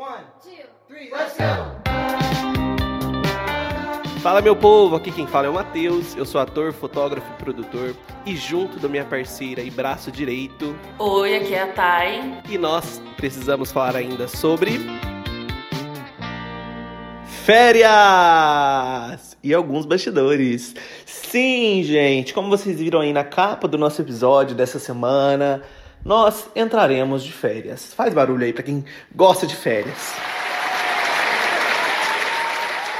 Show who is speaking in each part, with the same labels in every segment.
Speaker 1: One, two, three, let's go! Fala meu povo, aqui quem fala é o Matheus, eu sou ator, fotógrafo e produtor e junto da minha parceira e braço direito.
Speaker 2: Oi, aqui é a Thay.
Speaker 1: E nós precisamos falar ainda sobre férias e alguns bastidores. Sim, gente, como vocês viram aí na capa do nosso episódio dessa semana, nós entraremos de férias. Faz barulho aí para quem gosta de férias.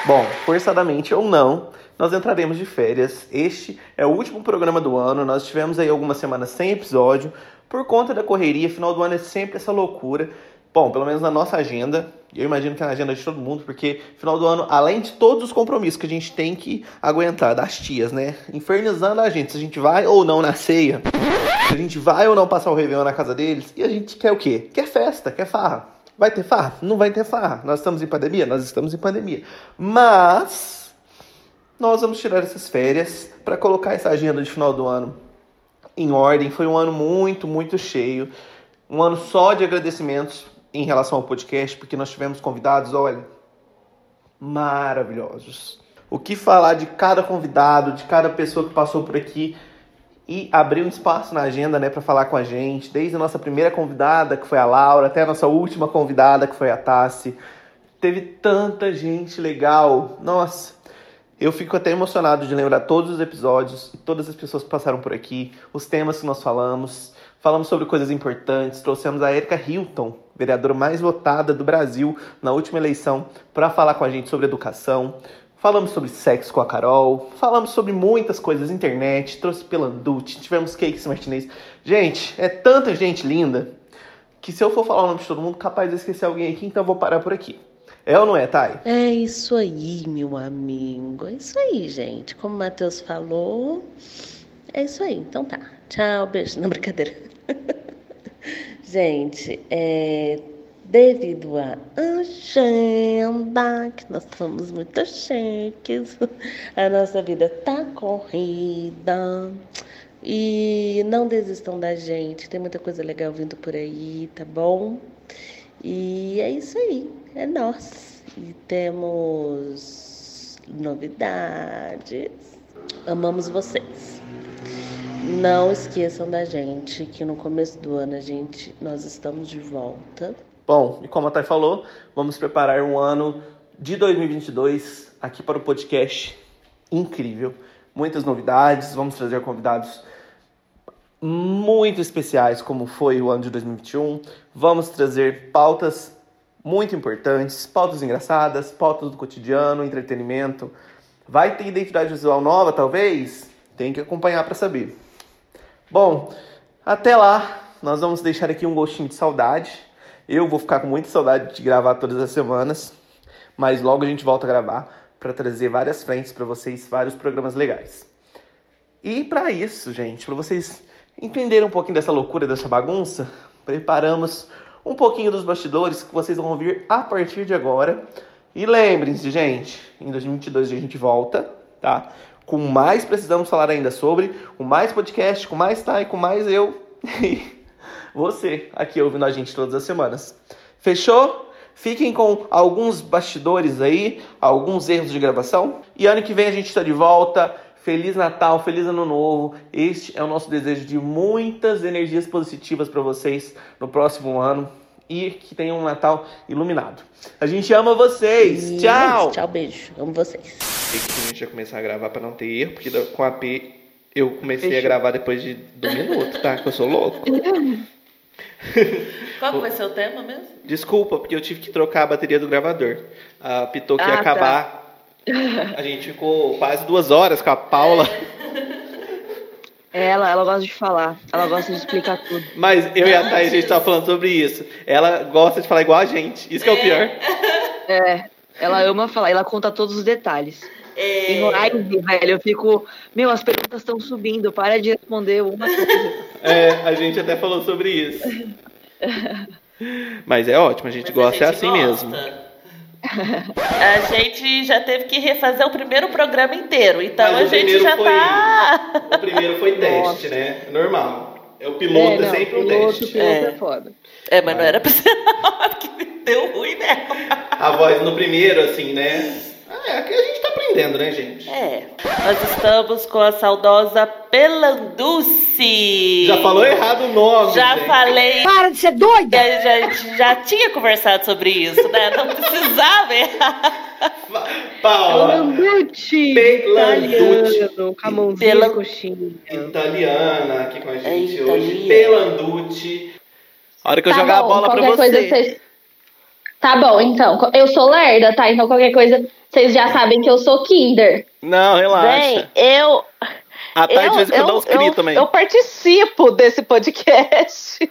Speaker 1: Bom, forçadamente ou não, nós entraremos de férias. Este é o último programa do ano. Nós tivemos aí algumas semanas sem episódio por conta da correria. Final do ano é sempre essa loucura. Bom, pelo menos na nossa agenda, eu imagino que é na agenda de todo mundo, porque final do ano, além de todos os compromissos que a gente tem que aguentar das tias, né? Infernizando a gente, se a gente vai ou não na ceia, se a gente vai ou não passar o Réveillon na casa deles, e a gente quer o quê? Quer festa, quer farra. Vai ter farra? Não vai ter farra. Nós estamos em pandemia? Nós estamos em pandemia. Mas nós vamos tirar essas férias para colocar essa agenda de final do ano em ordem. Foi um ano muito, muito cheio. Um ano só de agradecimentos em relação ao podcast, porque nós tivemos convidados, olha, maravilhosos. O que falar de cada convidado, de cada pessoa que passou por aqui e abriu um espaço na agenda, né, para falar com a gente, desde a nossa primeira convidada, que foi a Laura, até a nossa última convidada, que foi a Tassi. Teve tanta gente legal. Nossa, eu fico até emocionado de lembrar todos os episódios e todas as pessoas que passaram por aqui, os temas que nós falamos. Falamos sobre coisas importantes, trouxemos a Erika Hilton, vereadora mais votada do Brasil na última eleição, para falar com a gente sobre educação. Falamos sobre sexo com a Carol, falamos sobre muitas coisas, internet, trouxe Pelanducci, tivemos Cakes Martinez. Gente, é tanta gente linda que se eu for falar o nome de todo mundo, capaz de esquecer alguém aqui, então eu vou parar por aqui. É ou não é, Thay?
Speaker 3: É isso aí, meu amigo. É isso aí, gente. Como o Matheus falou, é isso aí. Então tá. Tchau, beijo. Não, brincadeira. gente, é, devido à agenda, que nós somos muito chiques, a nossa vida tá corrida. E não desistam da gente, tem muita coisa legal vindo por aí, tá bom? E é isso aí, é nós. E temos novidades. Amamos vocês. Não esqueçam da gente que no começo do ano a gente nós estamos de volta.
Speaker 1: Bom, e como a Thay falou, vamos preparar um ano de 2022 aqui para o podcast incrível. Muitas novidades, vamos trazer convidados muito especiais, como foi o ano de 2021. Vamos trazer pautas muito importantes, pautas engraçadas, pautas do cotidiano, entretenimento. Vai ter identidade visual nova, talvez? Tem que acompanhar para saber. Bom, até lá, nós vamos deixar aqui um gostinho de saudade. Eu vou ficar com muita saudade de gravar todas as semanas, mas logo a gente volta a gravar para trazer várias frentes para vocês, vários programas legais. E para isso, gente, para vocês entenderem um pouquinho dessa loucura, dessa bagunça, preparamos um pouquinho dos bastidores que vocês vão ouvir a partir de agora. E lembrem-se, gente, em 2022 a gente volta, tá? Com mais precisamos falar ainda sobre, com mais podcast, com mais Thay, com mais eu e você aqui ouvindo a gente todas as semanas. Fechou? Fiquem com alguns bastidores aí, alguns erros de gravação. E ano que vem a gente está de volta. Feliz Natal, feliz Ano Novo. Este é o nosso desejo de muitas energias positivas para vocês no próximo ano e que tenham um Natal iluminado. A gente ama vocês.
Speaker 3: E
Speaker 1: Tchau.
Speaker 3: Tchau, beijo. Amo vocês.
Speaker 1: Sei que a gente ia começar a gravar para não ter erro, porque com a P eu comecei a gravar depois de do minuto, tá? Que eu sou louco.
Speaker 2: Qual que vai ser o tema mesmo?
Speaker 1: Desculpa, porque eu tive que trocar a bateria do gravador. A pitou que ia
Speaker 2: Ah, tá.
Speaker 1: acabar. A gente ficou quase duas horas com a Paula.
Speaker 4: Ela, ela gosta de falar, ela gosta de explicar tudo.
Speaker 1: Mas eu e a Thay, a gente tava falando sobre isso. Ela gosta de falar igual a gente. Isso que é o pior.
Speaker 4: É, ela ama falar, ela conta todos os detalhes.
Speaker 2: É,
Speaker 4: E no live, velho, eu fico, meu, as perguntas estão subindo, para de responder uma coisa.
Speaker 1: É, a gente até falou sobre isso. Mas é ótimo, a gente
Speaker 2: mas
Speaker 1: gosta,
Speaker 2: a
Speaker 1: é
Speaker 2: gente
Speaker 1: assim
Speaker 2: gosta.
Speaker 1: mesmo.
Speaker 2: A gente já teve que refazer o primeiro programa inteiro, então
Speaker 1: Mas
Speaker 2: a gente já
Speaker 1: foi-
Speaker 2: tá.
Speaker 1: O primeiro foi teste,
Speaker 4: Nossa.
Speaker 1: né? Normal. É o piloto, é,
Speaker 4: não,
Speaker 1: sempre um
Speaker 4: piloto,
Speaker 1: teste.
Speaker 4: piloto é.
Speaker 2: É.
Speaker 4: foda.
Speaker 2: É, mas não era pra ser na hora que deu ruim, né?
Speaker 1: A voz no primeiro, assim, né? Ah, é, aqui a gente aprendendo, né, gente?
Speaker 2: É. Nós estamos com a saudosa Pelanduce.
Speaker 1: Já falou errado o nome.
Speaker 2: Já
Speaker 1: gente.
Speaker 2: falei.
Speaker 4: Para de ser doida!
Speaker 2: A gente já tinha conversado sobre isso, né? Não precisava errar.
Speaker 1: Paula,
Speaker 4: Pelanducci,
Speaker 1: Pelanducci.
Speaker 4: italiano, com a mãozinha
Speaker 2: Pela-
Speaker 4: de coxinha.
Speaker 1: italiana aqui com a gente
Speaker 2: É
Speaker 1: hoje. Pelanducci. A hora que eu
Speaker 5: Tá
Speaker 1: jogar a
Speaker 5: bom,
Speaker 1: bola pra você.
Speaker 5: coisa vocês- Tá bom, então. Eu sou lerda, tá? Então qualquer coisa, vocês já sabem que eu sou kinder.
Speaker 1: Não, relaxa.
Speaker 6: Bem, eu.
Speaker 1: tarde,
Speaker 6: eu,
Speaker 1: de vez em quando, dá
Speaker 6: eu,
Speaker 1: uns cri
Speaker 6: eu,
Speaker 1: também.
Speaker 6: eu participo desse podcast.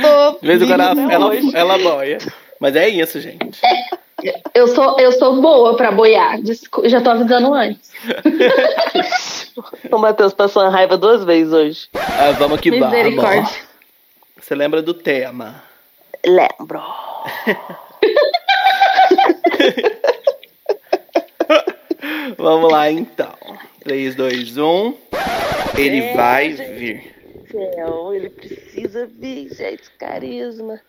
Speaker 6: Tô
Speaker 1: De vez em quando ela, ela, ela boia. Mas é isso, gente.
Speaker 5: Eu sou, eu sou boa pra boiar. Já tô avisando antes.
Speaker 6: O Matheus passou a raiva duas vezes hoje.
Speaker 1: Ah, vamos que vamos.
Speaker 5: Misericórdia.
Speaker 1: Você lembra do tema?
Speaker 6: Lembro.
Speaker 1: Vamos lá, então. 3, 2, 1. Ele vai vir.
Speaker 2: Céu, ele precisa vir, gente, carisma.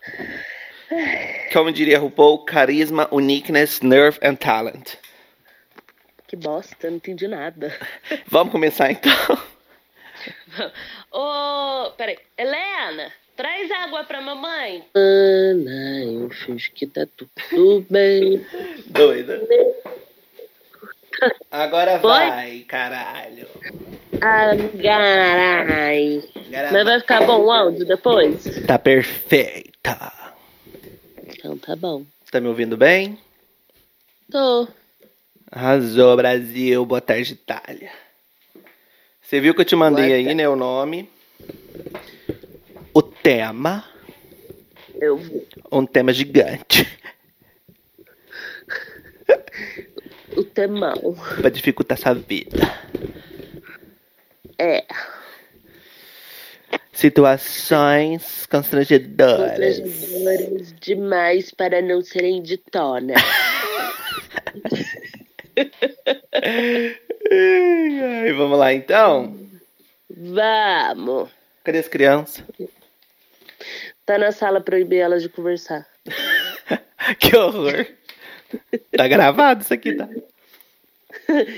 Speaker 1: Como diria RuPaul, carisma, uniqueness, nerve and talent.
Speaker 3: Que bosta, não entendi nada.
Speaker 1: Vamos começar, então.
Speaker 3: Ô, peraí. Helena, traz água pra mamãe. Ana, eu fiz que tá tudo bem.
Speaker 1: Doida. Agora vai, caralho.
Speaker 3: Ah, carai.
Speaker 1: Agora
Speaker 3: Mas vai ficar bom o áudio depois?
Speaker 1: Tá perfeita.
Speaker 3: Então tá bom.
Speaker 1: Tá me ouvindo bem?
Speaker 3: Tô.
Speaker 1: Arrasou, Brasil. Boa tarde, Itália. Você viu que eu te mandei
Speaker 3: Boa
Speaker 1: aí,
Speaker 3: tarde.
Speaker 1: né, o nome? O tema.
Speaker 3: Eu vi.
Speaker 1: Um tema gigante.
Speaker 3: Temão.
Speaker 1: Pra dificultar sua vida.
Speaker 3: É.
Speaker 1: Situações constrangedoras.
Speaker 3: Constrangedores demais para não serem de tona.
Speaker 1: Ai, ai, vamos lá, então.
Speaker 3: Vamos.
Speaker 1: Cadê as crianças?
Speaker 3: Tá na sala proibir elas de conversar.
Speaker 1: que horror. Tá gravado isso aqui, tá?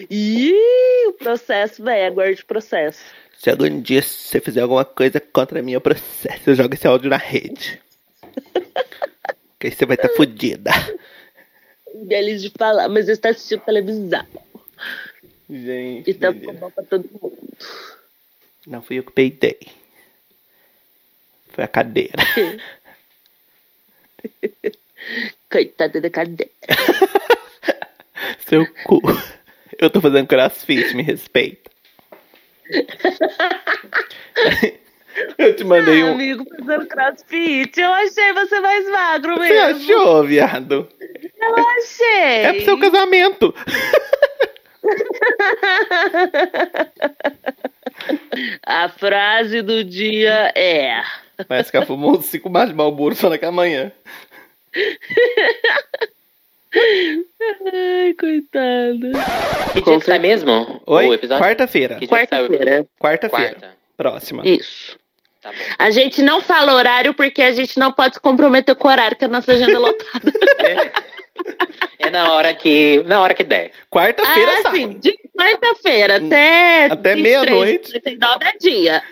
Speaker 3: Ih, o processo, velho. Aguarde o processo.
Speaker 1: Se algum dia você fizer alguma coisa contra mim, eu processo. Eu jogo esse áudio na rede. que aí você vai estar tá fodida.
Speaker 3: Deles de falar, mas está assistindo televisão.
Speaker 1: Gente.
Speaker 3: Então
Speaker 1: beleza.
Speaker 3: ficou bom pra todo mundo.
Speaker 1: Não fui eu que peidei. Foi a cadeira.
Speaker 3: Coitada da cadeira.
Speaker 1: Seu cu. Eu tô fazendo crossfit, me respeita. Eu te mandei
Speaker 3: Ah,
Speaker 1: um.
Speaker 3: amigo, fazendo crossfit. Eu achei você mais magro
Speaker 1: Você
Speaker 3: mesmo.
Speaker 1: achou, viado?
Speaker 3: Eu achei.
Speaker 1: É pro seu casamento.
Speaker 3: A frase do dia é.
Speaker 1: Parece que ela fumou cinco mais de malboro só naquela manhã.
Speaker 3: Ai, coitada.
Speaker 7: Que dia que sai mesmo?
Speaker 1: Oi? Quarta-feira.
Speaker 3: Quarta-feira.
Speaker 1: Quarta-feira.
Speaker 7: Quarta.
Speaker 1: Próxima.
Speaker 3: Isso.
Speaker 7: Tá bom.
Speaker 3: A gente não fala horário porque a gente não pode se comprometer com o horário, que a nossa agenda é lotada.
Speaker 7: É na hora que. Na hora que der.
Speaker 1: Quarta-feira
Speaker 3: ah,
Speaker 1: sai.
Speaker 3: sim, de quarta-feira até.
Speaker 1: Até
Speaker 3: 23,
Speaker 1: meia-noite.
Speaker 3: 39 é dia.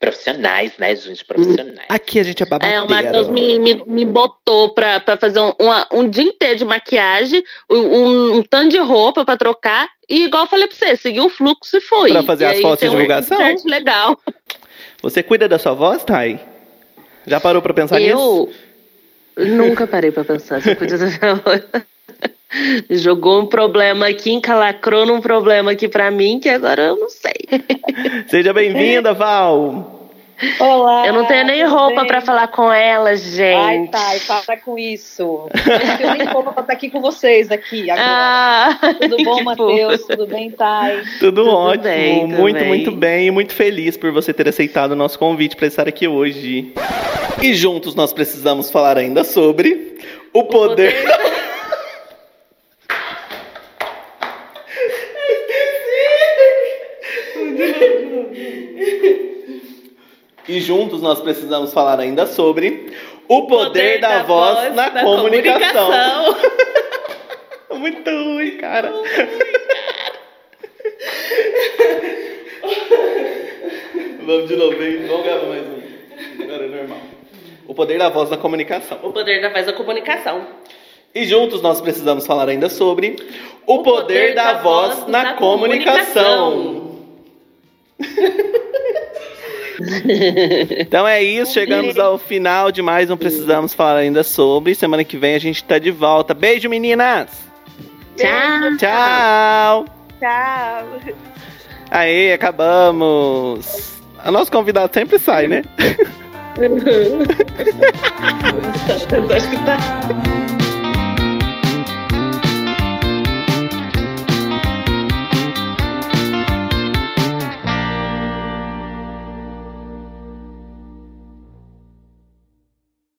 Speaker 7: Profissionais, né, gente? Profissionais.
Speaker 1: Aqui a gente é babadeiro.
Speaker 3: É, o Matheus me, me, me botou pra, pra fazer um, uma- um dia inteiro de maquiagem, um, um, um tanto de roupa pra trocar, e igual eu falei pra você, seguiu o fluxo e foi.
Speaker 1: Pra fazer
Speaker 3: E
Speaker 1: as
Speaker 3: aí
Speaker 1: fotos de
Speaker 3: um
Speaker 1: divulgação?
Speaker 3: insert legal.
Speaker 1: Você cuida da sua voz, Thay? Já parou pra pensar nisso?
Speaker 3: Eu nunca parei pra pensar se eu podia Jogou um problema aqui, encalacrou num problema aqui pra mim, que agora eu não sei.
Speaker 1: Seja bem-vinda, Val.
Speaker 8: Olá.
Speaker 3: Eu não tenho nem roupa pra falar com ela,
Speaker 8: Ai,
Speaker 3: gente.
Speaker 8: Thay, para com isso. Eu não tenho nem roupa pra estar aqui com vocês aqui agora.
Speaker 3: Ah,
Speaker 8: Tudo bom,
Speaker 3: que
Speaker 8: Matheus? Tudo bem, Thay?
Speaker 1: Tudo,
Speaker 3: Tudo
Speaker 1: ótimo.
Speaker 3: bem, tudo
Speaker 1: muito,
Speaker 3: bem.
Speaker 1: muito bem e muito feliz por você ter aceitado o nosso convite para estar aqui hoje. E juntos nós precisamos falar ainda sobre o poder. E juntos nós precisamos falar ainda sobre o poder, da, voz, na, comunicação. Muito ruim, cara. Vamos de novo, hein? Vamos gravar mais um. Agora é normal. O poder da voz na comunicação.
Speaker 2: O poder da voz da comunicação.
Speaker 1: E juntos nós precisamos falar ainda sobre o, poder, da, voz na, comunicação. então é isso, chegamos ao final de mais um Precisamos Falar Ainda Sobre. Semana que vem a gente tá de volta. Beijo, meninas!
Speaker 5: Tchau.
Speaker 1: Tchau!
Speaker 6: Tchau.
Speaker 1: Aí, acabamos! A nossa convidada sempre sai, né?
Speaker 3: Acho que tá.